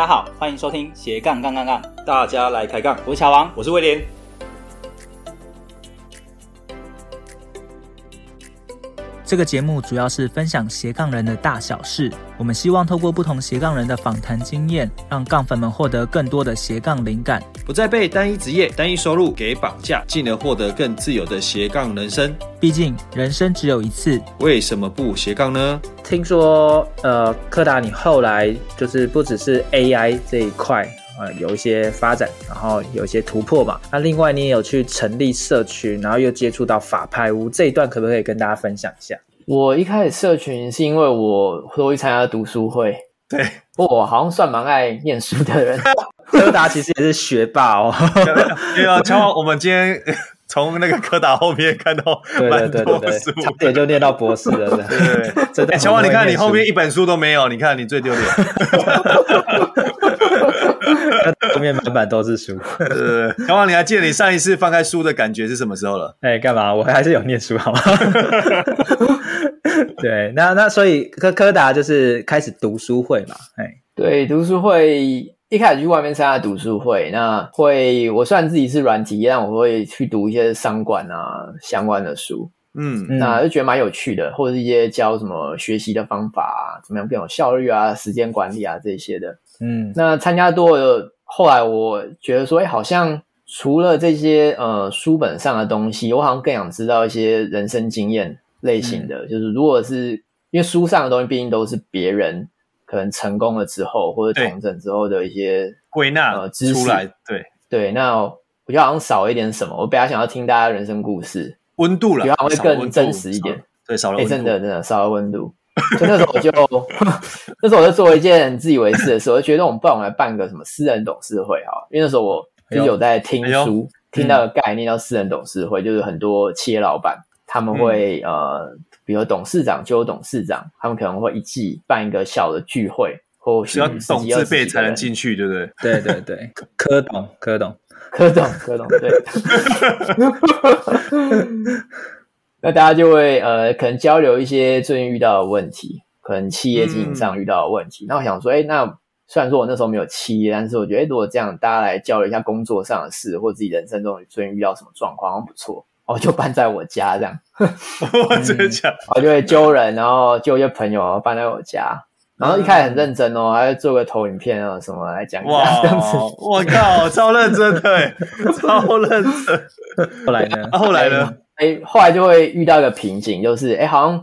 大家好，欢迎收听斜杠杠杠杠，大家来开杠。我是乔王，我是威廉。这个节目主要是分享斜杠人的大小事。我们希望透过不同斜杠人的访谈经验，让杠粉们获得更多的斜杠灵感，不再被单一职业、单一收入给绑架，进而获得更自由的斜杠人生。毕竟人生只有一次，为什么不斜杠呢？听说，呃，柯达，你后来就是不只是 AI 这一块，呃，有一些发展，然后有一些突破嘛。那另外，你也有去成立社群，然后又接触到法拍屋这一段，可不可以跟大家分享一下？我一开始社群是因为我会去参加读书会，对，我好像算蛮爱念书的人。柯达其实也是学霸哦。对啊，乔王，我们今天。从那个柯达后面看到蛮多书，差点就念到博士了。对对对，真的。乔王，你看你后面一本书都没有，你看你最丢脸。后面满满都是书。对对对，乔王，你还记得你上一次翻开书的感觉是什么时候了？哎，干嘛？我还是有念书，好吗？对，那那所以柯柯达就是开始读书会嘛？哎，对，读书会。一开始去外面参加读书会，那会我虽然自己是软体，但我会去读一些商管啊相关的书，嗯，那就觉得蛮有趣的，或者是一些教什么学习的方法啊，怎么样更有效率啊，时间管理啊这些的，嗯，那参加多了，后来我觉得说，哎，好像除了这些呃书本上的东西，我好像更想知道一些人生经验类型的，嗯、就是如果是因为书上的东西毕竟都是别人。可能成功了之后，或者重整之后的一些归纳呃知识出来，对对，那我觉得好像少一点什么。我比较想要听大家人生故事，温度了，比较会更真实一点。对，少了温度，真的真的少了温度。就那时候我就那时候我就做一件自以为是的事，我就觉得我们不然我们来办个什么私人董事会哈，因为那时候我就是有在听书，听到个概念叫私人董事会，就是很多企业老板他们会呃。比如董事长就有董事长，他们可能会一季办一个小的聚会，或需要懂字辈才能进去，对不对？对对对，柯董，柯董，柯董，柯董，对。那大家就会呃，可能交流一些最近遇到的问题，可能企业经营上遇到的问题。那、嗯、我想说，哎，那虽然说我那时候没有企业，但是我觉得，如果这样大家来交流一下工作上的事，或自己人生中最近遇到什么状况，好像不错。我就搬在我家这样，我真的假的？我就会揪人，然后揪一些朋友搬在我家，然后一开始很认真哦，还会做个投影片啊什么来讲一下这样子。我靠，超认真对，超认真。后来呢？后来呢？哎，后来就会遇到一个瓶颈，就是哎，好像。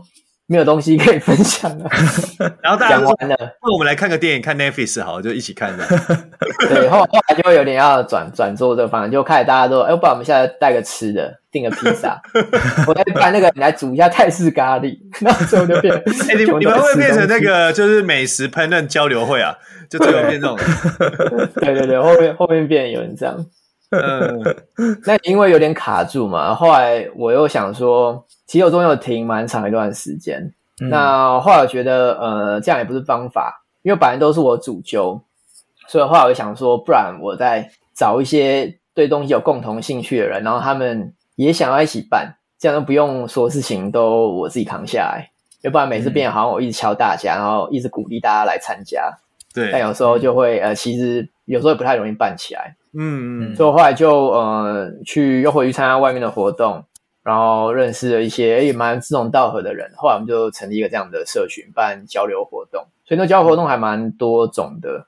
没有东西可以分享了，然后大家讲完了，那我们来看个电影，看 Netflix 好，就一起看这样。对，后后来就会有点要转转做这个方案，就开始大家都，哎，不然我们现在带个吃的，订个披萨，我来办那个，你来煮一下泰式咖喱，然后最后就变，哎，你们你们会变成那个就是美食烹饪交流会啊，就最后变这种。对对对，后面后面变有人这样。嗯，那因为有点卡住嘛，后来我又想说，其实我中间有停蛮长一段时间。嗯、那后来我觉得，呃，这样也不是方法，因为本来都是我主揪，所以后来我想说，不然我再找一些对东西有共同兴趣的人，然后他们也想要一起办，这样都不用说事情都我自己扛下来，要不然每次变好像我一直敲大家，然后一直鼓励大家来参加，对，但有时候就会，呃，其实有时候也不太容易办起来。嗯嗯，所以我后来就呃去又回去参加外面的活动，然后认识了一些也蛮志同道合的人。后来我们就成立一个这样的社群，办交流活动。所以那交流活动还蛮多种的，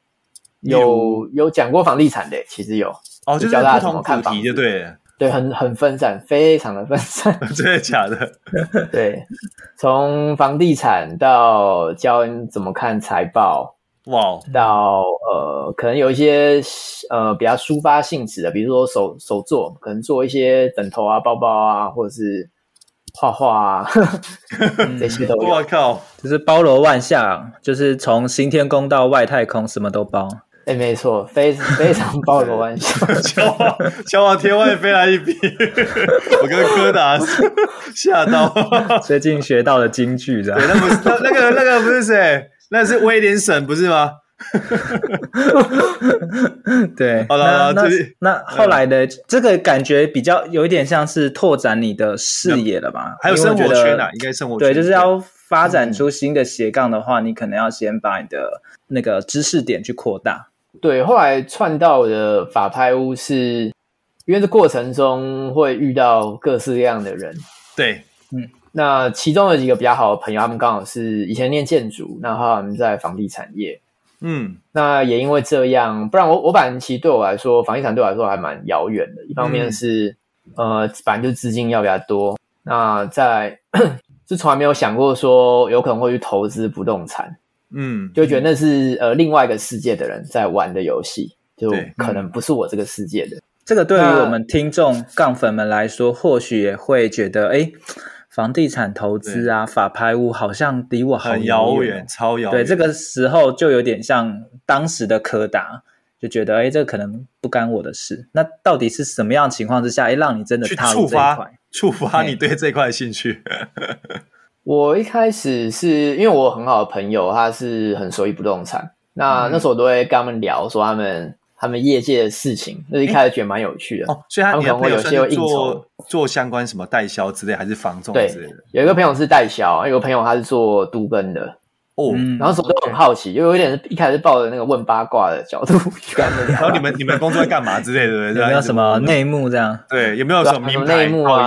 有有讲过房地产的，其实有哦，就教大家怎么看房子，就对对，很很分散，非常的分散，真的假的？对，从房地产到教你怎么看财报。哇，wow, 到呃，可能有一些呃比较抒发性质的，比如说手手作，可能做一些枕头啊、包包啊，或者是画画啊，这些都有。我靠，就是包罗万象，就是从新天宫到外太空，什么都包。哎，没错，非常非常包罗万象。乔王，乔王天外飞来一笔，我跟柯达吓到。最近学到了京剧，这样。对，那不是那那个那个不是谁？那是威廉省不是吗？对，好了，那那，那后来的这个感觉比较有一点像是拓展你的视野了吧？还有生活圈啊，应该生活圈。对，就是要发展出新的斜杠的话，嗯、你可能要先把你的那个知识点去扩大。对，后来串到的法拍屋是，因为这过程中会遇到各式各样的人。对，嗯，那其中有几个比较好的朋友，他们刚好是以前念建筑，那他们在房地产业。嗯，那也因为这样，不然我我本来其实对我来说，房地产对我来说还蛮遥远的。一方面是，嗯、呃，反正就资金要比较多。那在 就从来没有想过说有可能会去投资不动产，嗯，就觉得那是呃另外一个世界的人在玩的游戏，就可能不是我这个世界的。嗯、这个对于我们听众杠粉们来说，或许也会觉得，哎，房地产投资啊，法拍屋好像离我很遥远，超遥远。对，这个时候就有点像当时的柯达，就觉得，哎，这可能不干我的事。那到底是什么样的情况之下，哎，让你真的踏入这一块？触发你对这块的兴趣。我一开始是因为我很好的朋友，他是很熟悉不动产。那、嗯、那时候我都会跟他们聊，说他们他们业界的事情。那一开始觉得蛮有趣的。哦，所以他，他们可能会有些应酬，做相关什么代销之类，还是房仲之类的。有一个朋友是代销，有个朋友他是做都根的。哦，然后什么都很好奇，又有一点一开始抱着那个问八卦的角度 去跟他们聊。然后你们你们工作在干嘛之类的？有没有什么内幕这样？对，有没有什么名牌？内幕啊？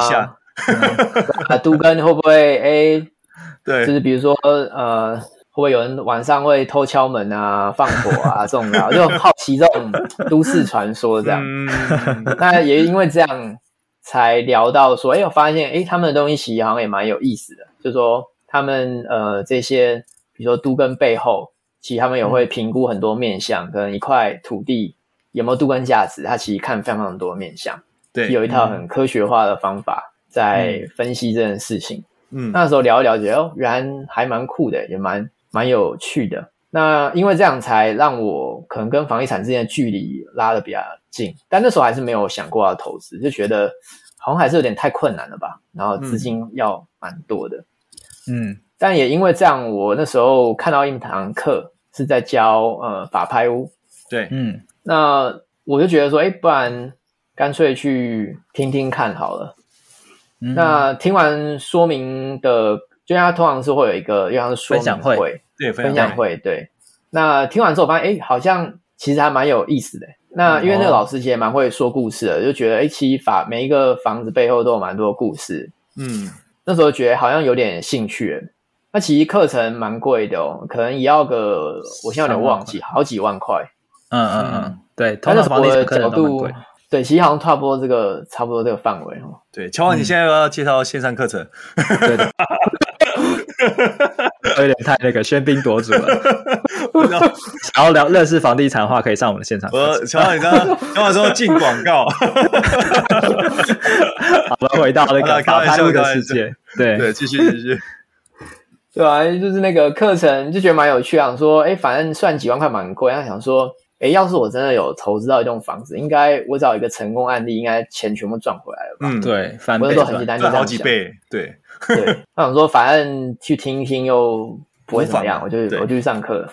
啊，都更会不会哎？欸、对，就是比如说呃，会不会有人晚上会偷敲门啊、放火啊这种的？就很好奇这种都市传说这样。嗯、那也因为这样才聊到说，哎、欸，我发现哎、欸，他们的东西其实好像也蛮有意思的。就是说他们呃这些，比如说都跟背后，其实他们也会评估很多面向，嗯、可能一块土地有没有都跟价值，他其实看非常非常多面向，对，有一套很科学化的方法。在分析这件事情，嗯，那时候聊一聊，觉得哦，原来还蛮酷的，也蛮蛮有趣的。那因为这样，才让我可能跟房地产之间的距离拉得比较近。但那时候还是没有想过要投资，就觉得好像还是有点太困难了吧。然后资金要蛮多的，嗯。但也因为这样，我那时候看到一堂课是在教呃法拍屋，对，嗯。那我就觉得说，哎，不然干脆去听听看好了。那听完说明的，就像他通常是会有一个，就像是说明会，分享会，对，分享会，对。那听完之后，发现，哎，好像其实还蛮有意思的。那因为那个老师其实也蛮会说故事的，就觉得，哎，其实法每一个房子背后都有蛮多故事。嗯，那时候觉得好像有点兴趣。那其实课程蛮贵的哦，可能也要个，我现在有点忘记，好几万块。嗯嗯嗯，对，他的房地产角度。对，其实好像差不多这个，差不多这个范围哦。对，乔王，你现在要介绍线上课程，对的，有点太那个喧宾夺主了。想要聊认识房地产的话，可以上我们的现场。我乔王，你刚刚乔王说进广告。好了，回到那个法拍屋的世界。对对，继续继续。对啊，就是那个课程就觉得蛮有趣啊，想说哎，反正算几万块蛮贵，他想说。哎，要是我真的有投资到一栋房子，应该我找一个成功案例，应该钱全部赚回来了吧？嗯，对，翻倍，很简单，赚好几倍，对 对。我想说，反正去听一听又不会怎么样，我就我就去上课。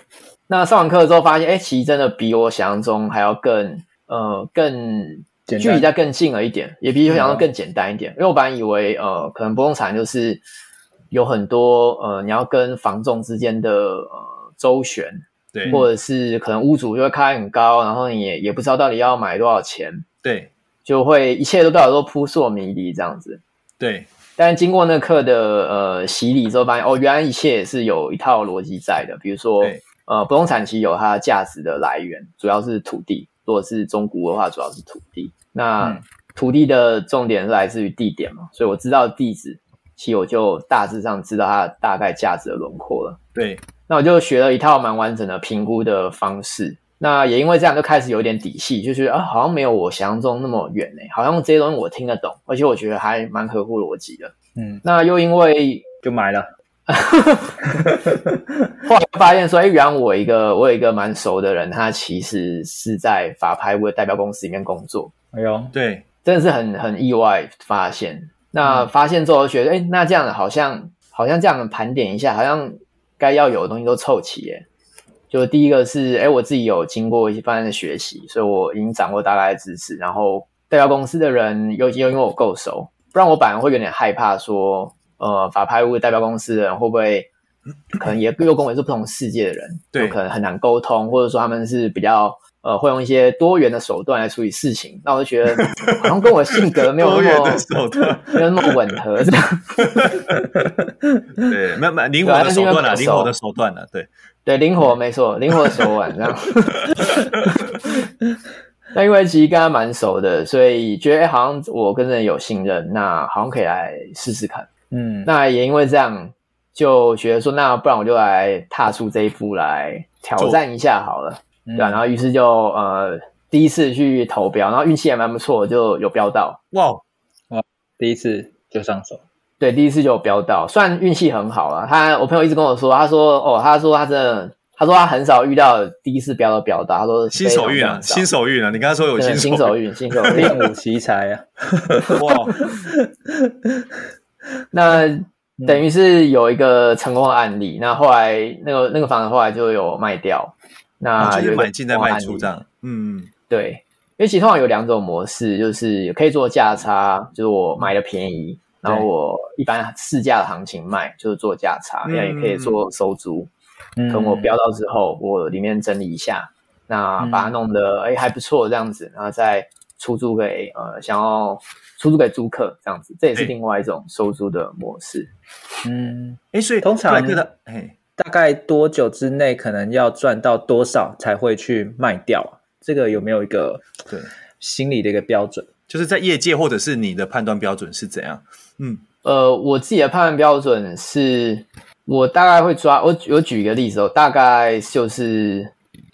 那上完课之后，发现哎，其实真的比我想象中还要更呃更距离再更近了一点，也比我想象中更简单一点。因为我本来以为呃，可能不动产就是有很多呃，你要跟房仲之间的呃周旋。对，或者是可能屋主就会开很高，然后你也也不知道到底要买多少钱，对，就会一切都对我都扑朔迷离这样子。对，但经过那课的呃洗礼之后，发现哦，原来一切也是有一套逻辑在的。比如说，呃，不动产其实有它价值的来源，主要是土地。如果是中古的话，主要是土地。那、嗯、土地的重点是来自于地点嘛，所以我知道地址，其实我就大致上知道它大概价值的轮廓了。对。那我就学了一套蛮完整的评估的方式，那也因为这样就开始有点底气，就觉得啊，好像没有我想象中那么远诶、欸，好像这些东西我听得懂，而且我觉得还蛮合乎逻辑的。嗯，那又因为就买了，后来发现说，哎，原来我一个我有一个蛮熟的人，他其实是在法拍屋的代表公司里面工作。哎呦，对，真的是很很意外发现。那发现之后就觉得，哎，那这样好像好像这样盘点一下，好像。该要有的东西都凑齐耶，就第一个是，哎，我自己有经过一些方面的学习，所以我已经掌握大概的知识。然后代表公司的人又又因为我够熟，不然我反而会有点害怕说，呃，法拍屋代表公司的人会不会可能也又跟我是不同世界的人，对，可能很难沟通，或者说他们是比较呃，会用一些多元的手段来处理事情，那我就觉得好像跟我性格没有那么多元的手段，没有那么吻合，这样。对，没有没有灵活的手段啊，灵活的手段啊，对对，灵活没错，灵活的手腕这样。那因为其实跟他蛮熟的，所以觉得好像我跟人有信任，那好像可以来试试看。嗯，那也因为这样，就觉得说，那不然我就来踏出这一步来挑战一下好了。对、啊，然后于是就呃第一次去投标，然后运气也蛮不错，就有标到。哇哇，第一次就上手。对，第一次就有标到，算运气很好了。他我朋友一直跟我说，他说哦，他说他真的，他说他很少遇到第一次标的标到。他说新手运啊，新手运啊，你刚才说有新手新手运，新手运练武奇才啊。哇，那等于是有一个成功的案例。那后来那个那个房子后来就有卖掉。那有、哦、买进再卖出这样，嗯，对，因为其实通常有两种模式，就是可以做价差，就是我买的便宜，然后我一般市价的行情卖，就是做价差，那、嗯、也可以做收租，等、嗯、我标到之后，我里面整理一下，那把它弄得哎、嗯、还不错这样子，然后再出租给呃想要出租给租客这样子，这也是另外一种收租的模式，嗯，哎，所以通常哎。大概多久之内可能要赚到多少才会去卖掉？这个有没有一个对心理的一个标准？就是在业界或者是你的判断标准是怎样？嗯，呃，我自己的判断标准是，我大概会抓我我举一个例子哦，大概就是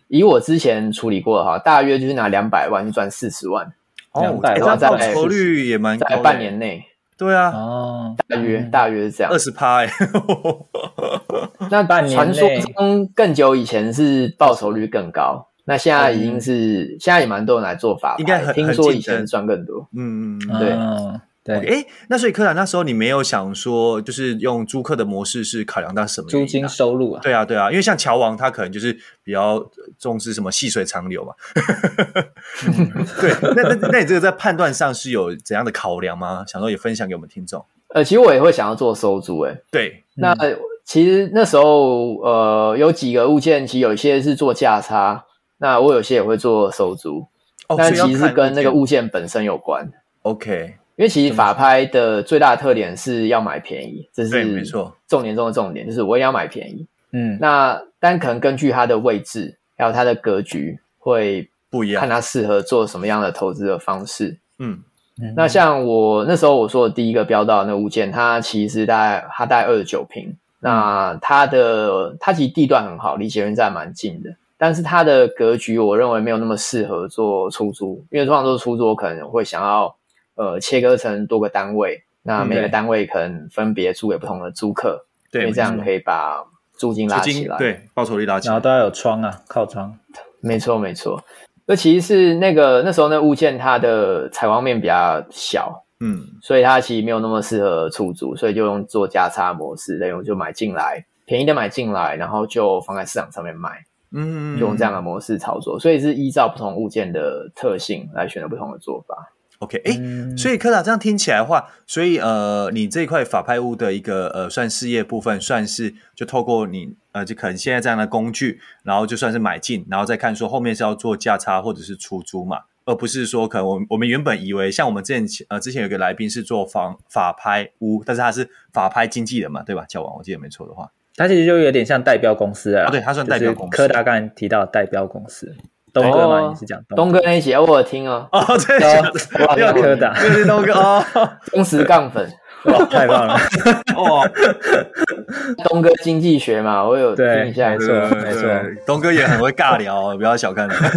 以我之前处理过哈，大约就是拿两百万去赚四十万，两百万报酬率也蛮高，在半年内。对啊，哦，大约大约是这样，二十趴哎。那传说中更久以前是报酬率更高，那现在已经是、嗯、现在也蛮多人来做法，应该很听说以前赚更多。嗯嗯，对。嗯对，哎、okay，那所以柯达那时候你没有想说，就是用租客的模式是考量到什么、啊、租金收入啊？对啊，对啊，因为像乔王他可能就是比较重视什么细水长流嘛。嗯、对，那那那你这个在判断上是有怎样的考量吗？想说也分享给我们听众。呃，其实我也会想要做收租、欸，哎，对，那、嗯、其实那时候呃有几个物件，其实有一些是做价差，那我有些也会做收租，哦、但其实是跟那个物件本身有关。OK。因为其实法拍的最大的特点是要买便宜，这是没错，重点中的重点，就是我也要买便宜。嗯，那但可能根据它的位置还有它的格局会不一样，看它适合做什么样的投资的方式。嗯，那像我那时候我说的第一个标到的那个物件，它其实大概它大概二十九平，那它的它其实地段很好，离捷运站蛮近的，但是它的格局我认为没有那么适合做出租，因为通常做出租我可能会想要。呃，切割成多个单位，那每个单位可能分别租给不同的租客，对，因为这样可以把租金拉起来，对，报酬率拉起来，然后都要有窗啊，靠窗，没错没错。那其实是那个那时候那物件它的采光面比较小，嗯，所以它其实没有那么适合出租，所以就用做价差模式，那种就买进来，便宜的买进来，然后就放在市场上面卖，嗯，就用这样的模式操作，所以是依照不同物件的特性来选择不同的做法。OK，哎、欸，所以科达这样听起来的话，所以呃，你这一块法拍屋的一个呃，算事业部分，算是就透过你呃，就可能现在这样的工具，然后就算是买进，然后再看说后面是要做价差或者是出租嘛，而不是说可能我们我们原本以为像我们之前呃之前有个来宾是做房法拍屋，但是他是法拍经纪人嘛，对吧？乔王，我记得没错的话，他其实就有点像代标公司啊、哦，对，他算代标公司。柯达刚才提到代标公司。东哥吗，你是讲东哥那一集，我有听哦。哦，对，要柯达，对东哥哦，忠实杠粉，哇，太棒了，哇，东哥经济学嘛，我有听一下，没错，没错，东哥也很会尬聊，不要小看他。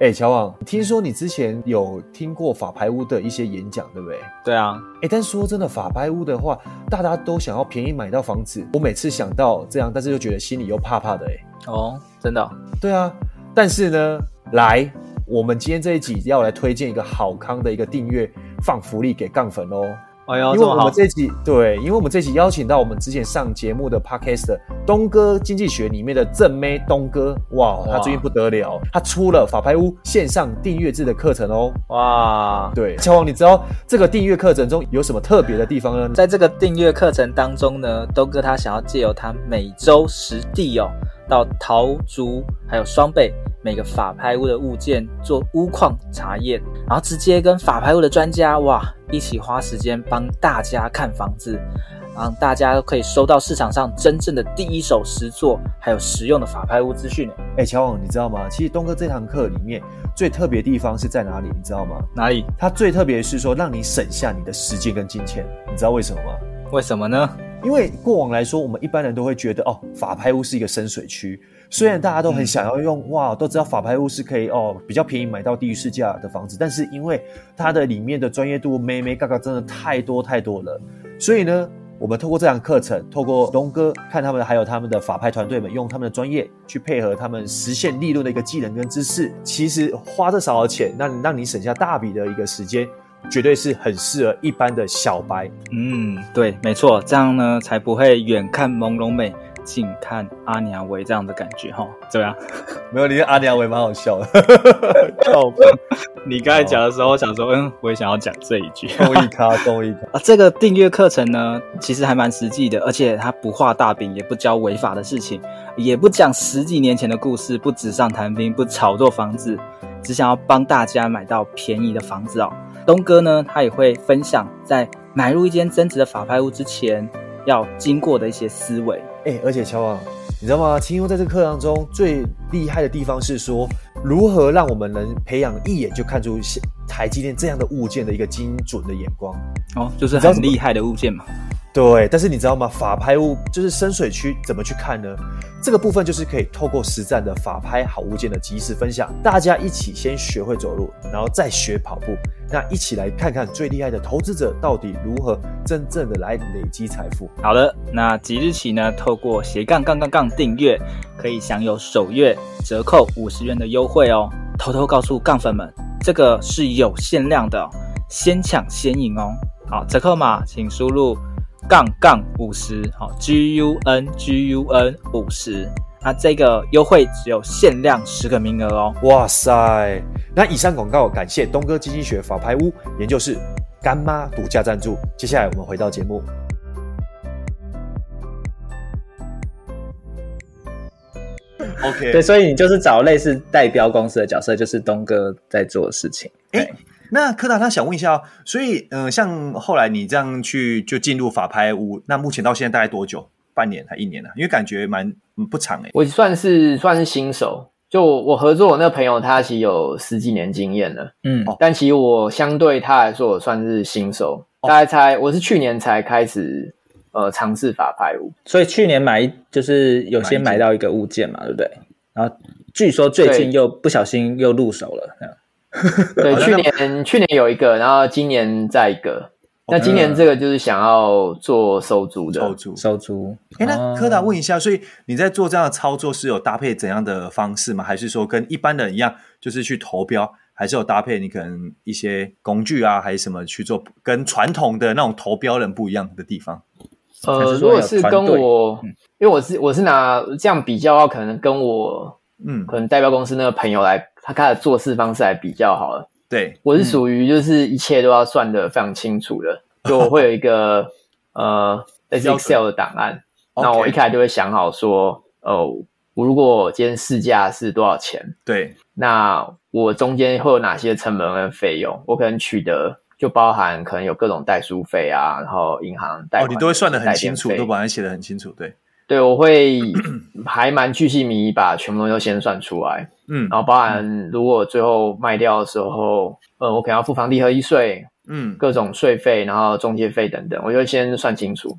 哎、欸，乔王，听说你之前有听过法拍屋的一些演讲，对不对？对啊。哎、欸，但说真的，法拍屋的话，大家都想要便宜买到房子。我每次想到这样，但是又觉得心里又怕怕的。哎，哦，真的、哦？对啊。但是呢，来，我们今天这一集要来推荐一个好康的一个订阅放福利给杠粉哦。哎呦，因为我们这期对，因为我们这期邀请到我们之前上节目的 Podcast 东哥经济学里面的正妹东哥，哇，他最近不得了，他出了法拍屋线上订阅制的课程哦，哇，对，乔王，你知道这个订阅课程中有什么特别的地方呢？在这个订阅课程当中呢，东哥他想要借由他每周实地哦。到桃竹还有双倍每个法拍屋的物件做屋况查验，然后直接跟法拍屋的专家哇一起花时间帮大家看房子，让大家都可以收到市场上真正的第一手实作还有实用的法拍屋资讯。哎，乔王，你知道吗？其实东哥这堂课里面最特别的地方是在哪里？你知道吗？哪里？它最特别是说让你省下你的时间跟金钱。你知道为什么吗？为什么呢？因为过往来说，我们一般人都会觉得哦，法拍屋是一个深水区。虽然大家都很想要用，哇，都知道法拍屋是可以哦，比较便宜买到低于市价的房子，但是因为它的里面的专业度，眉眉角角真的太多太多了。所以呢，我们透过这堂课程，透过东哥看他们还有他们的法拍团队们用他们的专业去配合他们实现利润的一个技能跟知识，其实花这少的钱，那让你省下大笔的一个时间。绝对是很适合一般的小白。嗯，对，没错，这样呢才不会远看朦胧美，近看阿娘味这样的感觉哈。怎么样？没有，你阿娘味蛮好笑的。靠！你刚才讲的时候，我想说，嗯，我也想要讲这一句。公益咖，公益咖。啊，这个订阅课程呢，其实还蛮实际的，而且它不画大饼，也不教违法的事情，也不讲十几年前的故事，不纸上谈兵，不炒作房子，只想要帮大家买到便宜的房子哦。东哥呢，他也会分享在买入一间增值的法拍屋之前要经过的一些思维。哎、欸，而且乔王，你知道吗？青优在这个课堂中最厉害的地方是说，如何让我们能培养一眼就看出台积电这样的物件的一个精准的眼光。哦，就是很厉害的物件嘛。对，但是你知道吗？法拍屋就是深水区，怎么去看呢？这个部分就是可以透过实战的法拍好物件的即时分享，大家一起先学会走路，然后再学跑步，那一起来看看最厉害的投资者到底如何真正的来累积财富。好了，那即日起呢，透过斜杠杠杠杠订阅，可以享有首月折扣五十元的优惠哦。偷偷告诉杠粉们，这个是有限量的，先抢先赢哦。好，折扣码请输入。杠杠五十，好，G U N G U N 五十，那这个优惠只有限量十个名额哦。哇塞，那以上广告感谢东哥基金学法拍屋研究室干妈独家赞助。接下来我们回到节目。OK，对，所以你就是找类似代标公司的角色，就是东哥在做的事情。哎。那柯达他想问一下哦，所以嗯、呃，像后来你这样去就进入法拍屋，那目前到现在大概多久？半年还一年呢？因为感觉蛮不长哎。我算是算是新手，就我合作我那个朋友，他其实有十几年经验了，嗯，但其实我相对他来说，我算是新手，大概才我是去年才开始呃尝试法拍屋，所以去年买就是有先买到一个物件嘛，对不对？然后据说最近又不小心又入手了，这样。对，去年去年有一个，然后今年再一个。那今年这个就是想要做收租的，收租收租。哎，那柯达问一下，所以你在做这样的操作是有搭配怎样的方式吗？还是说跟一般人一样，就是去投标，还是有搭配你可能一些工具啊，还是什么去做，跟传统的那种投标人不一样的地方？呃，如果是跟我，因为我是我是拿这样比较的话，可能跟我嗯，可能代表公司那个朋友来。他开的做事方式还比较好了。对，我是属于就是一切都要算的非常清楚的，嗯、就我会有一个呃 Excel 的档案。那我一开始就会想好说，哦、呃，我如果今天试驾是多少钱？对，那我中间会有哪些成本跟费用？我可能取得就包含可能有各种代书费啊，然后银行贷款，哦，你都会算的很清楚，都把它写的很清楚。对，对，我会还蛮巨细靡遗，把全部东西都先算出来。嗯，然后包含如果最后卖掉的时候，呃，我可能要付房地合一税，嗯，各种税费，然后中介费等等，我就先算清楚，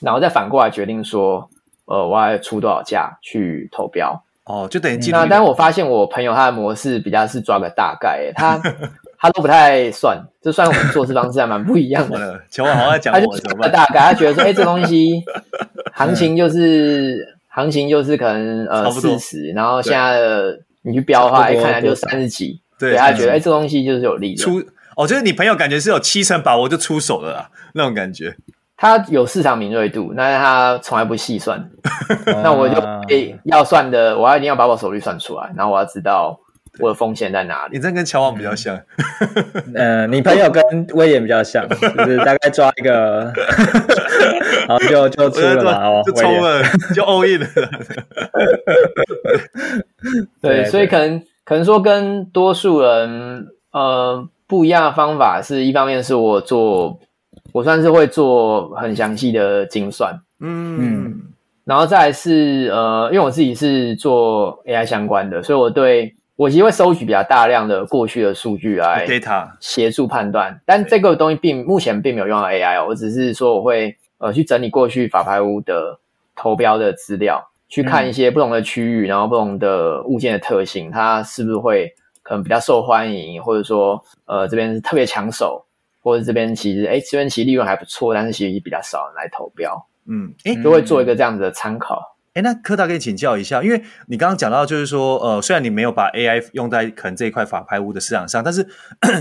然后再反过来决定说，呃，我要出多少价去投标。哦，就等于那，但是我发现我朋友他的模式比较是抓个大概，他他都不太算，就算我们做事方式还蛮不一样的。求我好好讲，他就抓个大概，他觉得说，哎，这东西行情就是行情就是可能呃四十，然后现在的。你去标的话，一看来就三十几，对，他觉得哎，这东西就是有利润。出哦，就是你朋友感觉是有七成把握就出手了啦，那种感觉。他有市场敏锐度，但是他从来不细算。那我就诶要算的，我要一定要把我手率算出来，然后我要知道我的风险在哪里。你这跟乔王比较像，呃，你朋友跟威廉比较像，就是大概抓一个，然后就就出了嘛，哦，就冲了，就 all in 了。对，所以可能可能说跟多数人呃不一样的方法，是一方面是我做。我算是会做很详细的精算，嗯嗯，然后再来是呃，因为我自己是做 AI 相关的，所以我对我其实会收取比较大量的过去的数据来 data 协助判断，但这个东西并目前并没有用到 AI 哦，我只是说我会呃去整理过去法拍屋的投标的资料，去看一些不同的区域，然后不同的物件的特性，它是不是会可能比较受欢迎，或者说呃这边是特别抢手。或者这边其实，哎，这边其实利润还不错，但是其实比较少人来投标，嗯，哎，都会做一个这样子的参考。哎，那柯大可以请教一下，因为你刚刚讲到，就是说，呃，虽然你没有把 AI 用在可能这一块法拍屋的市场上，但是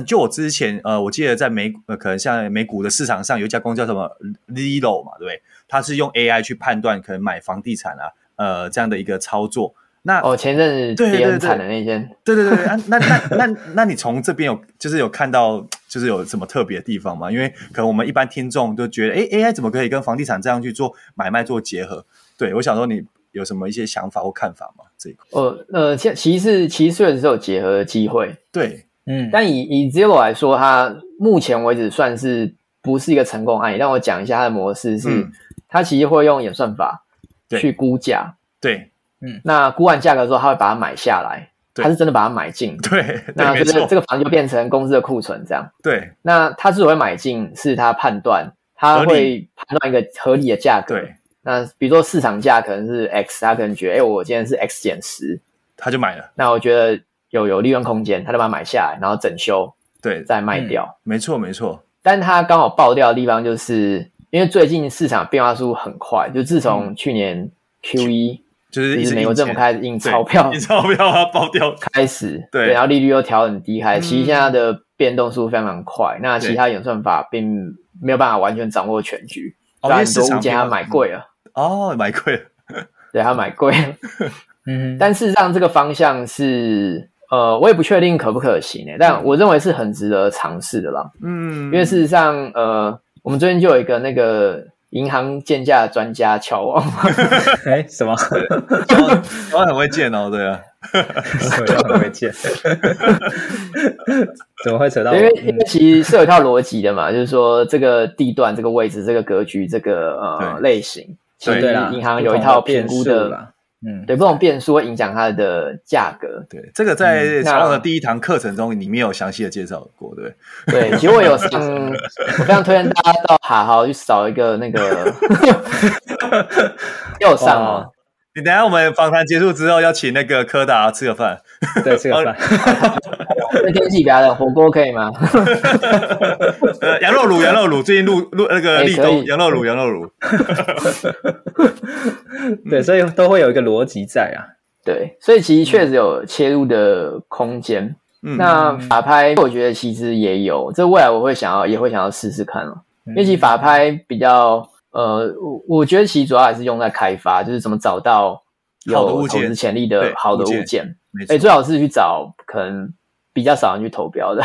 就我之前，呃，我记得在美，呃，可能像美股的市场上有一家公司叫什么 Zillow 嘛，对不对？它是用 AI 去判断可能买房地产啊，呃，这样的一个操作。那哦，前阵子跌很惨的那间，对对对对，那那那那，那你从这边有就是有看到就是有什么特别的地方吗？因为可能我们一般听众都觉得，哎，AI 怎么可以跟房地产这样去做买卖做结合？对，我想说你有什么一些想法或看法吗？这一块？呃呃，其其实其实确实是有结合的机会，对，嗯，但以以 Zillow 来说，它目前为止算是不是一个成功案例。让我讲一下它的模式是，嗯、它其实会用演算法去估价，对。嗯，那估完价格之后，他会把它买下来，他是真的把它买进。对，那这个这个房就变成公司的库存，这样。对，那他之所以会买进，是他判断他会判断一个合理的价格。对，那比如说市场价可能是 X，他可能觉得，哎，我今天是 X 减十，他就买了。那我觉得有有利润空间，他就把它买下来，然后整修，对，再卖掉。没错，没错。但他刚好爆掉的地方，就是因为最近市场变化速度很快，就自从去年 Q1。就是美国政府开始印钞票，印钞票它爆掉开始，对，然后利率又调很低，开、嗯、其实现在的变动速度非常快。那其他演算法并没有办法完全掌握全局，所以很多物件它买贵了。哦，买贵了，对，他买贵了。嗯，但事实上这个方向是，呃，我也不确定可不可行诶，但我认为是很值得尝试的啦。嗯，因为事实上，呃，我们最近就有一个那个。银行建价专家乔王，哎，什么？我很会建哦，对啊，我很会建，怎么会扯到？因为因为其实是有一套逻辑的嘛，就是说这个地段、这个位置、这个格局、这个呃类型，其实银行有一套评估的。嗯，对，不同变数会影响它的价格。对，这个在乔王的第一堂课程中，里面有详细的介绍过，对。对，其实我有上，我非常推荐大家到哈豪去扫一个那个，又上哦。你等下我们访谈结束之后，要请那个柯达吃个饭，对，吃个饭。那天气比较冷，火锅可以吗？呃，羊肉卤，羊肉卤，最近录录那个立冬，羊肉卤，羊肉卤。对，所以都会有一个逻辑在啊。对，所以其实确实有切入的空间。那法拍，我觉得其实也有，这未来我会想要，也会想要试试看了。因为其实法拍比较。呃，我我觉得其实主要还是用在开发，就是怎么找到有投资潜力的好的物件。哎，最好是去找可能比较少人去投标的。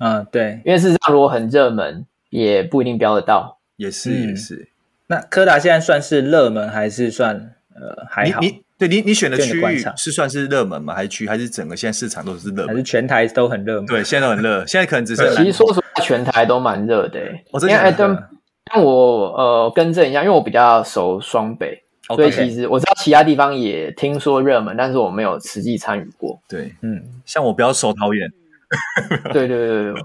嗯，对，因为事实上如果很热门，也不一定标得到。也是也是。那柯达现在算是热门还是算呃还好？你你对你你选的区域是算是热门吗？还是区还是整个现在市场都是热门？还是全台都很热门？对，现在都很热。现在可能只是其实说实话，全台都蛮热的。我真的。但我呃更正一下，因为我比较熟双北，okay. 所以其实我知道其他地方也听说热门，但是我没有实际参与过。对，嗯，像我比较熟桃园。对对对对，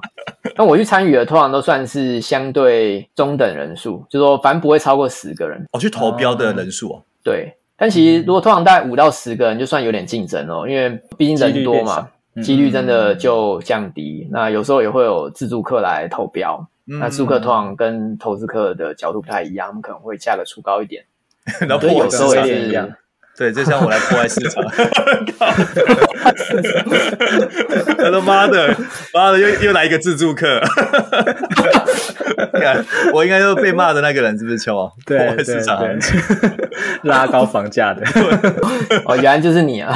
那我去参与的通常都算是相对中等人数，就是说反正不会超过十个人。我、哦、去投标的人数哦。对，但其实如果通常大概五到十个人，就算有点竞争哦，因为毕竟人多嘛，几率，率真的就降低、嗯。那有时候也会有自助客来投标。那租客通常跟投资客的角度不太一样，他们可能会价格出高一点，然后有时候也是一样。对，就像我来破坏市场。他说妈的，妈的，又又来一个自助客。看，我应该就是被骂的那个人，是不是秋破坏市场，拉高房价的。哦，原来就是你啊！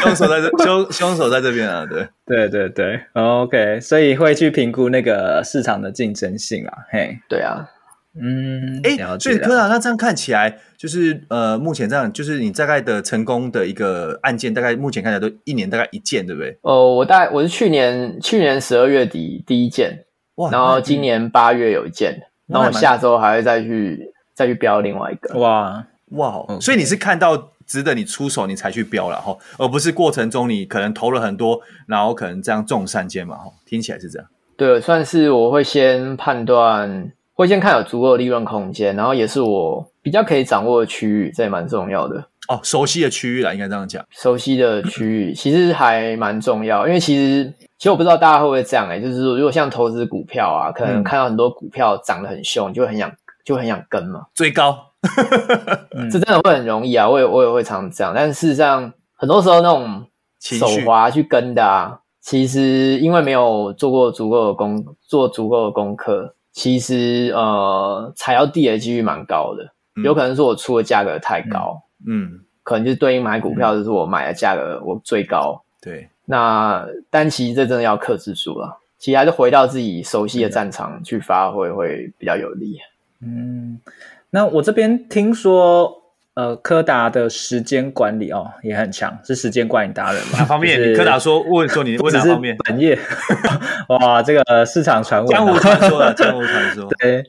凶手在这，凶凶手在这边啊！对，对对对，OK，所以会去评估那个市场的竞争性啊。嘿，对啊。嗯，哎、欸，所以科长，那这样看起来，就是呃，目前这样，就是你大概的成功的一个案件，大概目前看起来都一年大概一件，对不对？哦，我大概我是去年去年十二月底第一件，哇，然后今年八月有一件，然后我下周还会再去再去标另外一个，哇哇，所以你是看到值得你出手，你才去标了哈，而不是过程中你可能投了很多，然后可能这样中三件嘛，哈，听起来是这样。对，算是我会先判断。会先看有足够的利润空间，然后也是我比较可以掌握的区域，这也蛮重要的哦。熟悉的区域啦，应该这样讲。熟悉的区域其实还蛮重要，因为其实其实我不知道大家会不会这样哎、欸，就是说如果像投资股票啊，可能看到很多股票涨得很凶，就会很想就很想跟嘛，追高，这真的会很容易啊。我也我也会常这样，但事实上很多时候那种手滑去跟的啊，其实因为没有做过足够的功，做足够的功课。其实呃，踩到地的几率蛮高的，嗯、有可能是我出的价格太高，嗯，嗯可能就对应买股票就是我买的价格我最高，对。那但其实这真的要克制住了，其实还是回到自己熟悉的战场去发挥会比较有利。嗯，那我这边听说。呃，柯达的时间管理哦也很强，是时间管理达人嘛？哪方面？就是、柯达说问说你问哪方面？本业 哇，这个市场传闻，江湖传说了，江湖传说。对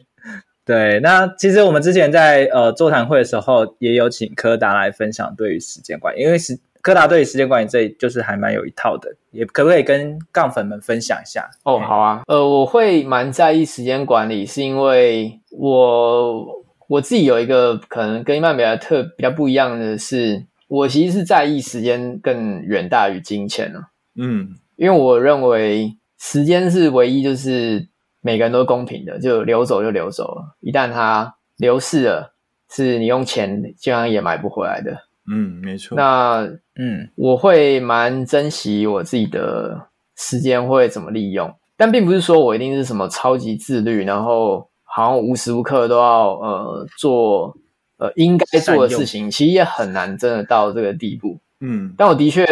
对，那其实我们之前在呃座谈会的时候，也有请柯达来分享对于时间管理，因为时柯达对于时间管理这就是还蛮有一套的，也可不可以跟杠粉们分享一下？哦，好啊，呃，我会蛮在意时间管理，是因为我。我自己有一个可能跟一般比较特比较不一样的是，我其实是在意时间更远大于金钱了。嗯，因为我认为时间是唯一就是每个人都公平的，就流走就流走了。一旦它流逝了，是你用钱这样也买不回来的。嗯，没错。那嗯，我会蛮珍惜我自己的时间会怎么利用，但并不是说我一定是什么超级自律，然后。好像无时无刻都要呃做呃应该做的事情，其实也很难真的到这个地步。嗯，但我的确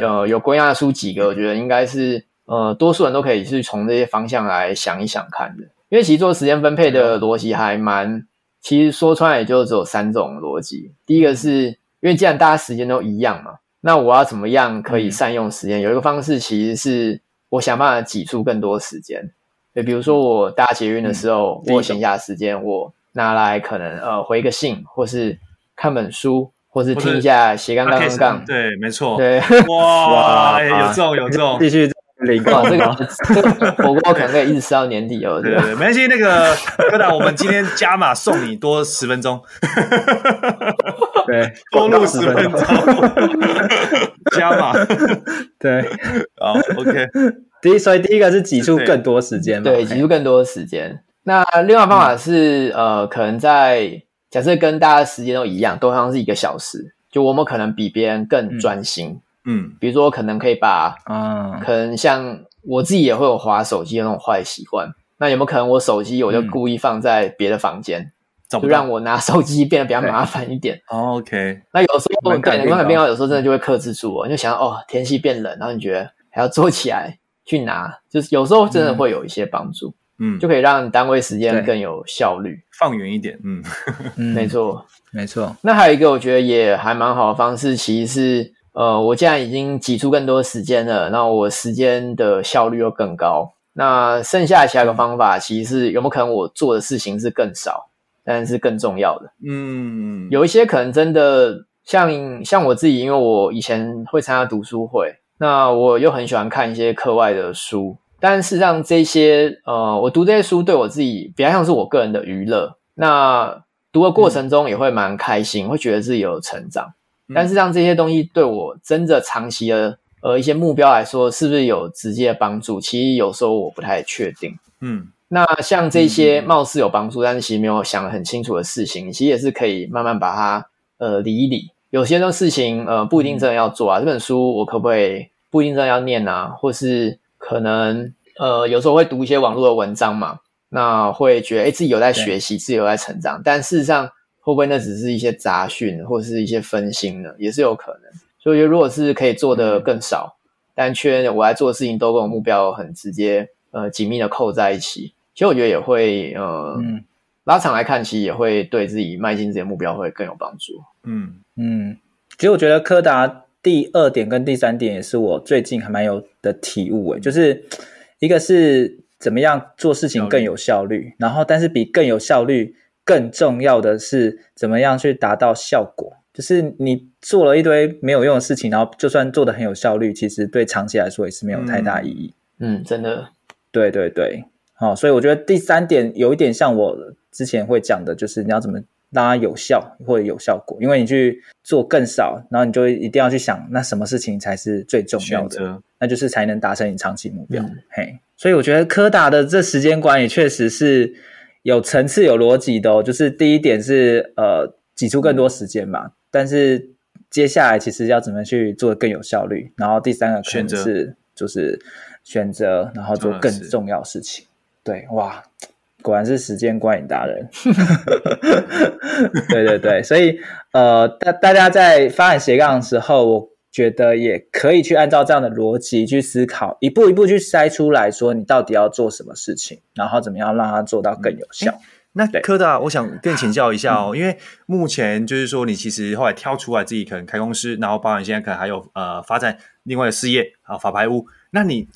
呃有归纳出几个，我觉得应该是呃多数人都可以去从这些方向来想一想看的。因为其实做时间分配的逻辑还蛮，其实说穿也就只有三种逻辑。第一个是因为既然大家时间都一样嘛，那我要怎么样可以善用时间？有一个方式其实是我想办法挤出更多时间。对，比如说我搭捷运的时候，嗯、我闲暇时间，我拿来可能呃回个信，或是看本书，或是听一下斜杠杠杠杠。对，没错。对，哇哇，欸、有中有中，继续领 哇。这个这个火锅可能可以一直吃到年底哦。对对，对，没关系。那个柯达，我们今天加码送你多十分钟。对，多录十分钟，加码。对，好，OK。第一，所以第一个是挤出更多时间嘛？对，挤出更多时间。那另外方法是，嗯、呃，可能在假设跟大家时间都一样，都好像是一个小时，就我们可能比别人更专心。嗯，比如说，可能可以把，嗯，可能像我自己也会有划手机的那种坏习惯。那有没有可能我手机我就故意放在别的房间，嗯、就让我拿 手机变得比较麻烦一点？OK。那有时候对，能量变化，有时候真的就会克制住我，你就想哦，天气变冷，然后你觉得还要坐起来。去拿，就是有时候真的会有一些帮助，嗯，就可以让单位时间更有效率，放远一点，嗯，没错，没错。那还有一个我觉得也还蛮好的方式，其实是，呃，我既然已经挤出更多时间了，那我时间的效率又更高。那剩下其他的方法，其实是有没有可能我做的事情是更少，但是更重要的？嗯，有一些可能真的像像我自己，因为我以前会参加读书会。那我又很喜欢看一些课外的书，但事实上这些呃，我读这些书对我自己比较像是我个人的娱乐。那读的过程中也会蛮开心，嗯、会觉得自己有成长。但是让这些东西对我真的长期的呃一些目标来说，是不是有直接的帮助？其实有时候我不太确定。嗯，那像这些貌似有帮助，但是其实没有想得很清楚的事情，其实也是可以慢慢把它呃理一理。有些的事情呃不一定真的要做啊，嗯、这本书我可不可以不一定真的要念啊，或是可能呃有时候会读一些网络的文章嘛，那会觉得哎自己有在学习，自己有在成长，但事实上会不会那只是一些杂讯或是一些分心呢？也是有可能。所以我觉得如果是可以做的更少，嗯、但却我来做的事情都跟我目标很直接呃紧密的扣在一起，其实我觉得也会呃。嗯拉长来看，其实也会对自己迈进这些目标会更有帮助。嗯嗯，其实我觉得柯达第二点跟第三点也是我最近还蛮有的体悟诶，就是一个是怎么样做事情更有效率，然后但是比更有效率更重要的是怎么样去达到效果。就是你做了一堆没有用的事情，然后就算做的很有效率，其实对长期来说也是没有太大意义。嗯，嗯，真的，对对对，好，所以我觉得第三点有一点像我。之前会讲的就是你要怎么让它有效或者有效果，因为你去做更少，然后你就一定要去想，那什么事情才是最重要的，那就是才能达成你长期目标。嗯、嘿，所以我觉得柯达的这时间管理确实是有层次、有逻辑的哦。就是第一点是呃挤出更多时间嘛，但是接下来其实要怎么去做得更有效率，然后第三个可能是就是选择，然后做更重要的事情。对，哇。果然是时间观影达人，对对对，所以呃，大大家在发展斜杠的时候，我觉得也可以去按照这样的逻辑去思考，一步一步去筛出来说，你到底要做什么事情，然后怎么样让它做到更有效。嗯、那科大，我想更请教一下哦，嗯、因为目前就是说你其实后来挑出来自己可能开公司，然后包含现在可能还有呃发展另外的事业啊，法拍屋，那你。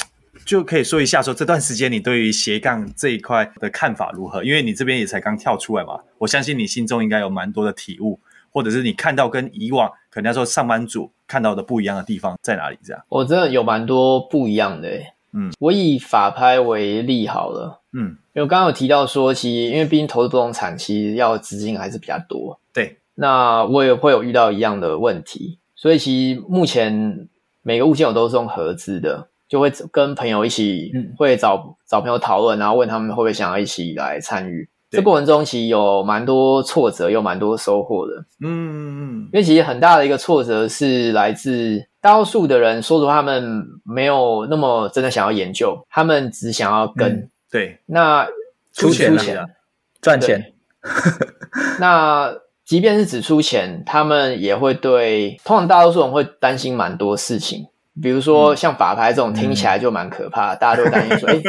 就可以说一下，说这段时间你对于斜杠这一块的看法如何？因为你这边也才刚跳出来嘛，我相信你心中应该有蛮多的体悟，或者是你看到跟以往可能要说上班族看到的不一样的地方在哪里？这样，我真的有蛮多不一样的。嗯，我以法拍为例好了。嗯，因为我刚刚有提到说，其实因为毕竟投资不动产，其实要资金还是比较多。对，那我也会有遇到一样的问题，所以其实目前每个物件我都是用合资的。就会跟朋友一起，会找、嗯、找朋友讨论，然后问他们会不会想要一起来参与。对这过程中其实有蛮多挫折，有蛮多收获的。嗯嗯嗯。因为其实很大的一个挫折是来自大多数的人，说实话，他们没有那么真的想要研究，他们只想要跟。嗯、对。那出钱了，赚钱。那即便是只出钱，他们也会对，通常大多数人会担心蛮多事情。比如说像法拍这种听起来就蛮可怕，嗯、大家都担心说：“哎、欸，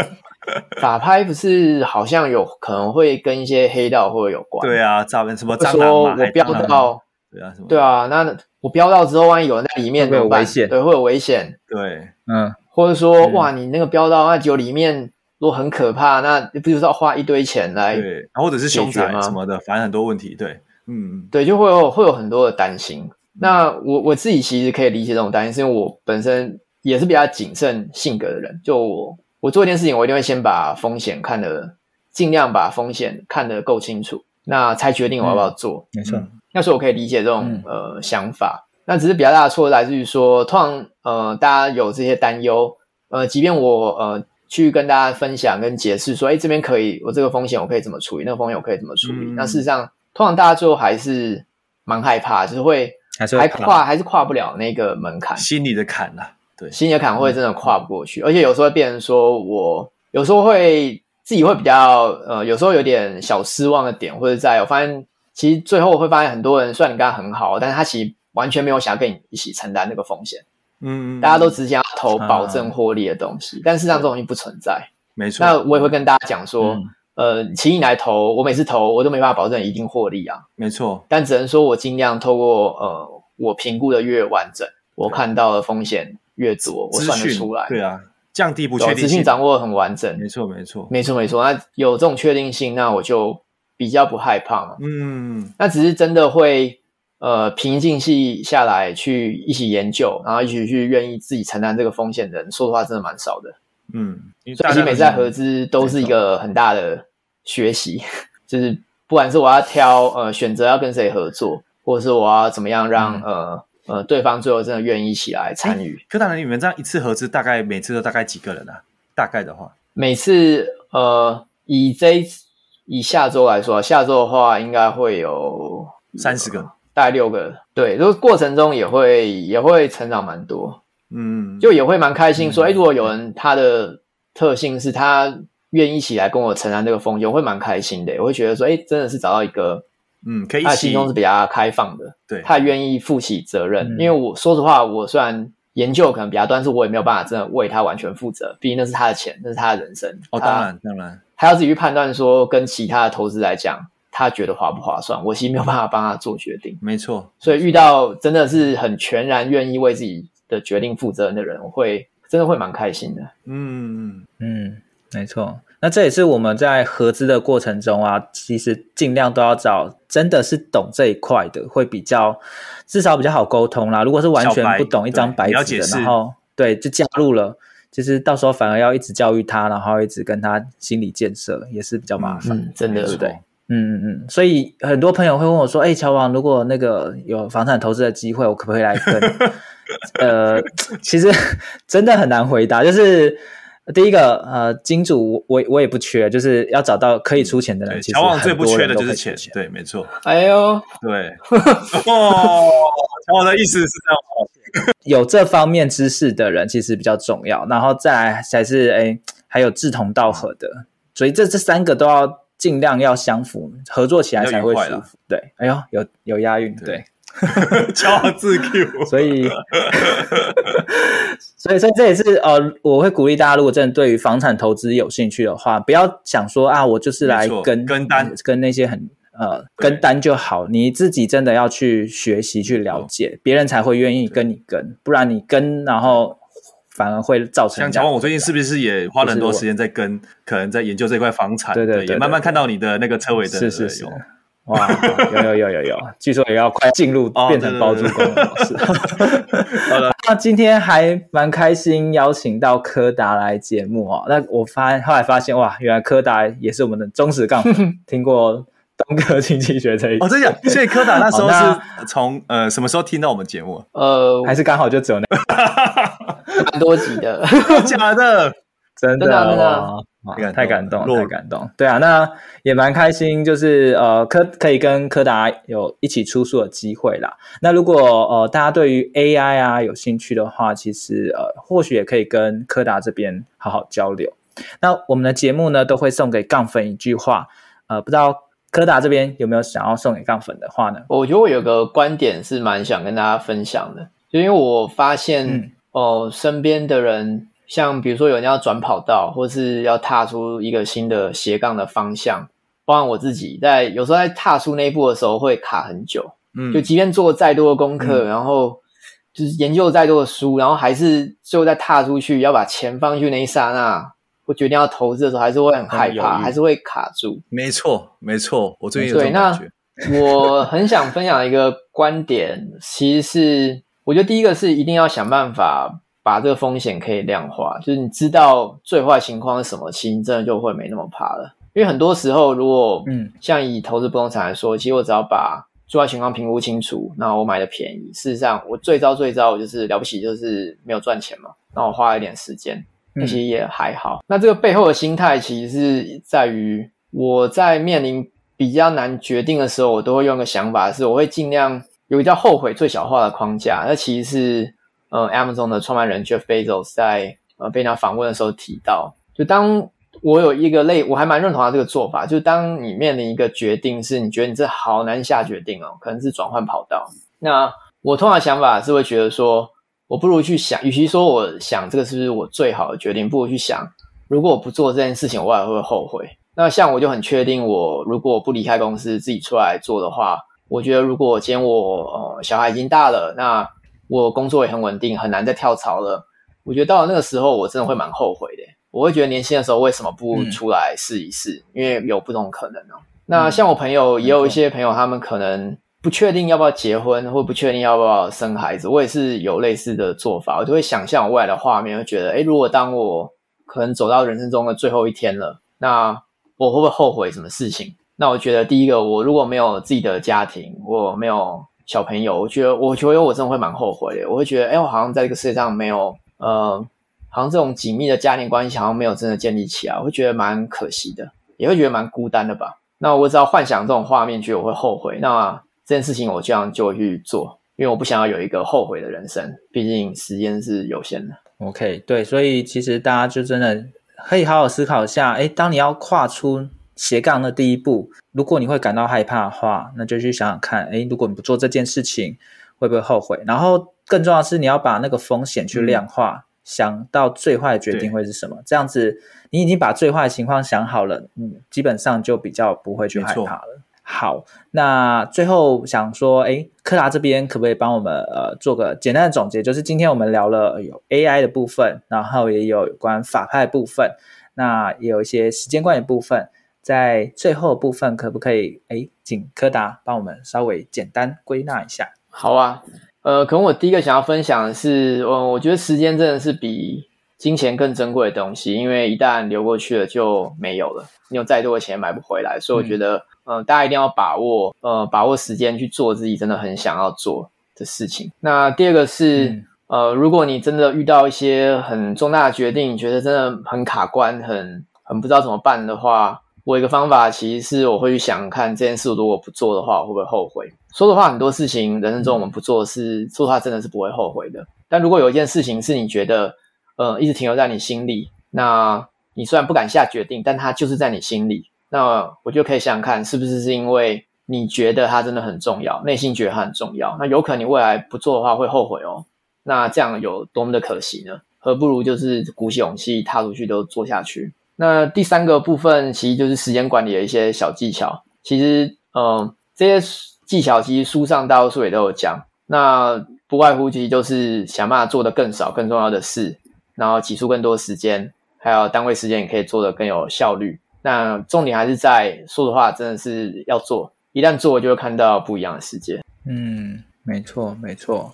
法拍不是好像有可能会跟一些黑道或者有关？”对啊，诈骗什么？说我标到，对啊，什么？对啊，那我标到之后，万一有人在里面会有危险，对，会有危险。对，嗯，或者说哇，你那个标到那酒里面如果很可怕，那不就是要花一堆钱来？对，或者是凶宅什么的，反正很多问题。对，嗯，对，就会有会有很多的担心。那我我自己其实可以理解这种担心，是因为我本身也是比较谨慎性格的人。就我我做一件事情，我一定会先把风险看得尽量把风险看得够清楚，那才决定我要不要做。没错，那时候我可以理解这种、嗯、呃想法。那只是比较大的错来自于说，通常呃大家有这些担忧，呃，即便我呃去跟大家分享跟解释说，哎，这边可以，我这个风险我可以怎么处理，那个风险我可以怎么处理。嗯、那事实上，通常大家最后还是蛮害怕，就是会。还是还跨还是跨不了那个门槛，心里的坎呐、啊，对，心里的坎会真的跨不过去，嗯、而且有时候会变成说，我有时候会自己会比较呃，有时候有点小失望的点，或者在我发现，其实最后我会发现很多人虽然你刚刚很好，但是他其实完全没有想要跟你一起承担那个风险，嗯，大家都只想要投保证获利的东西，啊、但事实上这种东西不存在，没错。那我也会跟大家讲说。嗯呃，请你来投，我每次投我都没办法保证一定获利啊。没错，但只能说我尽量透过呃，我评估的越完整，我看到的风险越多，我算得出来。对啊，降低不确定性，资讯掌握得很完整。没错，没错，没错，没错。那有这种确定性，那我就比较不害怕嘛。嗯，那只是真的会呃平静系下来，去一起研究，然后一起去愿意自己承担这个风险的人，说实话，真的蛮少的。嗯，所以其实每次在合资都是一个很大的学习，就是不管是我要挑呃选择要跟谁合作，或者是我要怎么样让、嗯、呃呃对方最后真的愿意一起来参与。科大人，你们这样一次合资大概每次都大概几个人啊？大概的话，每次呃以这以下周来说，下周的话应该会有三十个。大概六个，对，这个过程中也会也会成长蛮多，嗯，就也会蛮开心说，说、嗯、哎，如果有人他的特性是他愿意一起来跟我承担这个风险，我会蛮开心的，我会觉得说，哎，真的是找到一个，嗯，可以，他心中是比较开放的，对，他愿意负起责任，嗯、因为我说实话，我虽然研究可能比较多，但是我也没有办法真的为他完全负责，毕竟那是他的钱，那是他的人生，哦，当然当然，他要自己去判断说，跟其他的投资来讲。他觉得划不划算，我其实没有办法帮他做决定。没错，所以遇到真的是很全然愿意为自己的决定负责任的人，我会真的会蛮开心的。嗯嗯，没错。那这也是我们在合资的过程中啊，其实尽量都要找真的是懂这一块的，会比较至少比较好沟通啦。如果是完全不懂一张白纸的，然后对就加入了，其实到时候反而要一直教育他，然后一直跟他心理建设，也是比较麻烦。嗯，真的，对不对？嗯嗯嗯，所以很多朋友会问我说：“哎、欸，乔王，如果那个有房产投资的机会，我可不可以来跟？” 呃，其实 真的很难回答。就是第一个，呃，金主我我也不缺，就是要找到可以出钱的人。其实最不缺的就是钱，对，没错。哎呦，对，哦，乔王的意思是这样，有这方面知识的人其实比较重要，然后再来才是哎、欸，还有志同道合的，所以这这三个都要。尽量要相符，合作起来才会舒服。对，哎呦，有有押韵，对，超自 Q。所以，所以，所以这也是呃，我会鼓励大家，如果真的对于房产投资有兴趣的话，不要想说啊，我就是来跟跟单，跟那些很呃跟单就好。你自己真的要去学习去了解，别人才会愿意跟你跟，不然你跟然后。反而会造成像乔旺，我最近是不是也花了很多时间在跟，可能在研究这块房产，对对，对，对，对，也慢慢看到你的那个车尾的，是是是，哇，有有有有有，据说也要快进入变成包租公的模式。好了，那今天还蛮开心，邀请到柯达来节目哦。那我发后来发现，哇，原来柯达也是我们的忠实杠粉，听过。东哥经济学这一哦，真的，所以柯达那时候是从呃什么时候听到我们节目？呃，还是刚好就只有那蛮多集的，假的，真的，真的，太感动，太感动。对啊，那也蛮开心，就是呃柯可以跟柯达有一起出书的机会啦。那如果呃大家对于 AI 啊有兴趣的话，其实呃或许也可以跟柯达这边好好交流。那我们的节目呢都会送给杠粉一句话，呃，不知道。柯达这边有没有想要送给杠粉的话呢？我觉得我有个观点是蛮想跟大家分享的，就因为我发现、嗯、哦，身边的人，像比如说有人要转跑道，或是要踏出一个新的斜杠的方向，包括我自己在有时候在踏出那一步的时候会卡很久，嗯，就即便做再多的功课，嗯、然后就是研究再多的书，然后还是最后再踏出去要把钱放进去那一刹那。我决定要投资的时候，还是会很害怕，还是会卡住。没错，没错，我最近有这种感觉。对，那我很想分享一个观点，其实是我觉得第一个是一定要想办法把这个风险可以量化，就是你知道最坏情况是什么，其实真的就会没那么怕了。因为很多时候，如果嗯，像以投资不动产来说，其实我只要把最坏情况评估清楚，那我买的便宜。事实上，我最糟最糟，我就是了不起，就是没有赚钱嘛。那我花了一点时间。那其实也还好。那这个背后的心态，其实是在于我在面临比较难决定的时候，我都会用一个想法，是我会尽量有一个叫后悔最小化的框架。那其实是呃，Amazon 的创办人 Jeff Bezos 在呃被他访问的时候提到，就当我有一个类，我还蛮认同他这个做法，就当你面临一个决定，是你觉得你这好难下决定哦，可能是转换跑道。那我通常想法是会觉得说。我不如去想，与其说我想这个是不是我最好的决定，不如去想，如果我不做这件事情，我还会后悔。那像我就很确定我，我如果不离开公司自己出来做的话，我觉得如果今天我呃小孩已经大了，那我工作也很稳定，很难再跳槽了。我觉得到了那个时候，我真的会蛮后悔的。我会觉得年轻的时候为什么不出来试一试？嗯、因为有不同可能哦。那像我朋友也有一些朋友，他们可能。不确定要不要结婚，或不确定要不要生孩子，我也是有类似的做法。我就会想象我未来的画面，会觉得，诶，如果当我可能走到人生中的最后一天了，那我会不会后悔什么事情？那我觉得，第一个，我如果没有自己的家庭，我没有小朋友，我觉得，我觉得我真的会蛮后悔的。我会觉得，诶，我好像在这个世界上没有，呃，好像这种紧密的家庭关系好像没有真的建立起来，我会觉得蛮可惜的，也会觉得蛮孤单的吧。那我只要幻想这种画面，觉得我会后悔。那这件事情我这样就去做，因为我不想要有一个后悔的人生，毕竟时间是有限的。OK，对，所以其实大家就真的可以好好思考一下，诶，当你要跨出斜杠的第一步，如果你会感到害怕的话，那就去想想看，诶，如果你不做这件事情，会不会后悔？然后更重要的是，你要把那个风险去量化。嗯想到最坏的决定会是什么？这样子，你已经把最坏的情况想好了，嗯，基本上就比较不会去害怕了。好，那最后想说，哎，柯达这边可不可以帮我们呃做个简单的总结？就是今天我们聊了有 AI 的部分，然后也有有关法派的部分，那也有一些时间观念的部分，在最后部分可不可以哎，请柯达帮我们稍微简单归纳一下？好啊。呃，可能我第一个想要分享的是，嗯，我觉得时间真的是比金钱更珍贵的东西，因为一旦流过去了就没有了，你有再多的钱买不回来，所以我觉得，嗯、呃，大家一定要把握，呃，把握时间去做自己真的很想要做的事情。那第二个是，嗯、呃，如果你真的遇到一些很重大的决定，你觉得真的很卡关，很很不知道怎么办的话。我一个方法，其实是我会去想看这件事，如果不做的话，我会不会后悔？说的话，很多事情人生中我们不做是做的话，真的是不会后悔的。但如果有一件事情是你觉得，呃，一直停留在你心里，那你虽然不敢下决定，但它就是在你心里，那我就可以想想看，是不是是因为你觉得它真的很重要，内心觉得它很重要？那有可能你未来不做的话会后悔哦。那这样有多么的可惜呢？何不如就是鼓起勇气踏出去，都做下去。那第三个部分其实就是时间管理的一些小技巧。其实，嗯、这些技巧其实书上大多数也都有讲。那不外乎其实就是想办法做得更少、更重要的事，然后挤出更多时间，还有单位时间也可以做得更有效率。那重点还是在说的话，真的是要做。一旦做，就会看到不一样的世界。嗯，没错，没错。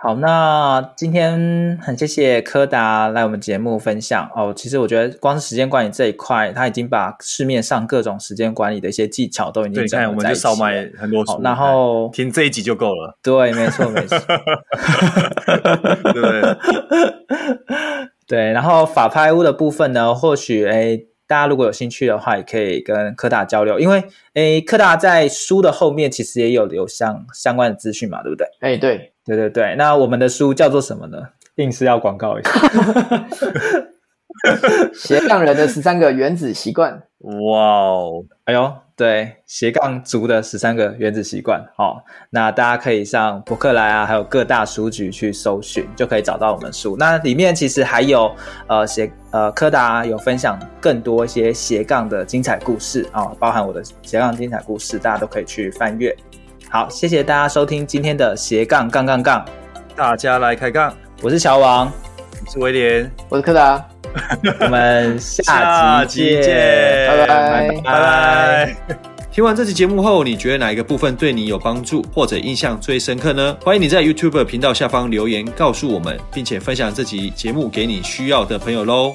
好，那今天很谢谢柯达来我们节目分享哦。其实我觉得光是时间管理这一块，他已经把市面上各种时间管理的一些技巧都已经讲在我们就少买很多书，然后听这一集就够了。对，没错，没错。对 不对？对，然后法拍屋的部分呢，或许诶大家如果有兴趣的话，也可以跟柯达交流，因为诶柯达在书的后面其实也有留相相关的资讯嘛，对不对？哎，对。对对对，那我们的书叫做什么呢？硬是要广告一下，斜杠人的十三个原子习惯。哇哦，哎呦，对，斜杠族的十三个原子习惯。好、哦，那大家可以上博客来啊，还有各大书局去搜寻，就可以找到我们书。那里面其实还有呃斜呃柯达有分享更多一些斜杠的精彩故事啊、哦，包含我的斜杠精彩故事，大家都可以去翻阅。好，谢谢大家收听今天的斜杠杠杠杠，大家来开杠。我是乔王，我是威廉，我是柯达，我们下集见，拜拜拜拜。拜拜听完这期节目后，你觉得哪一个部分对你有帮助，或者印象最深刻呢？欢迎你在 YouTube 频道下方留言告诉我们，并且分享这集节目给你需要的朋友喽。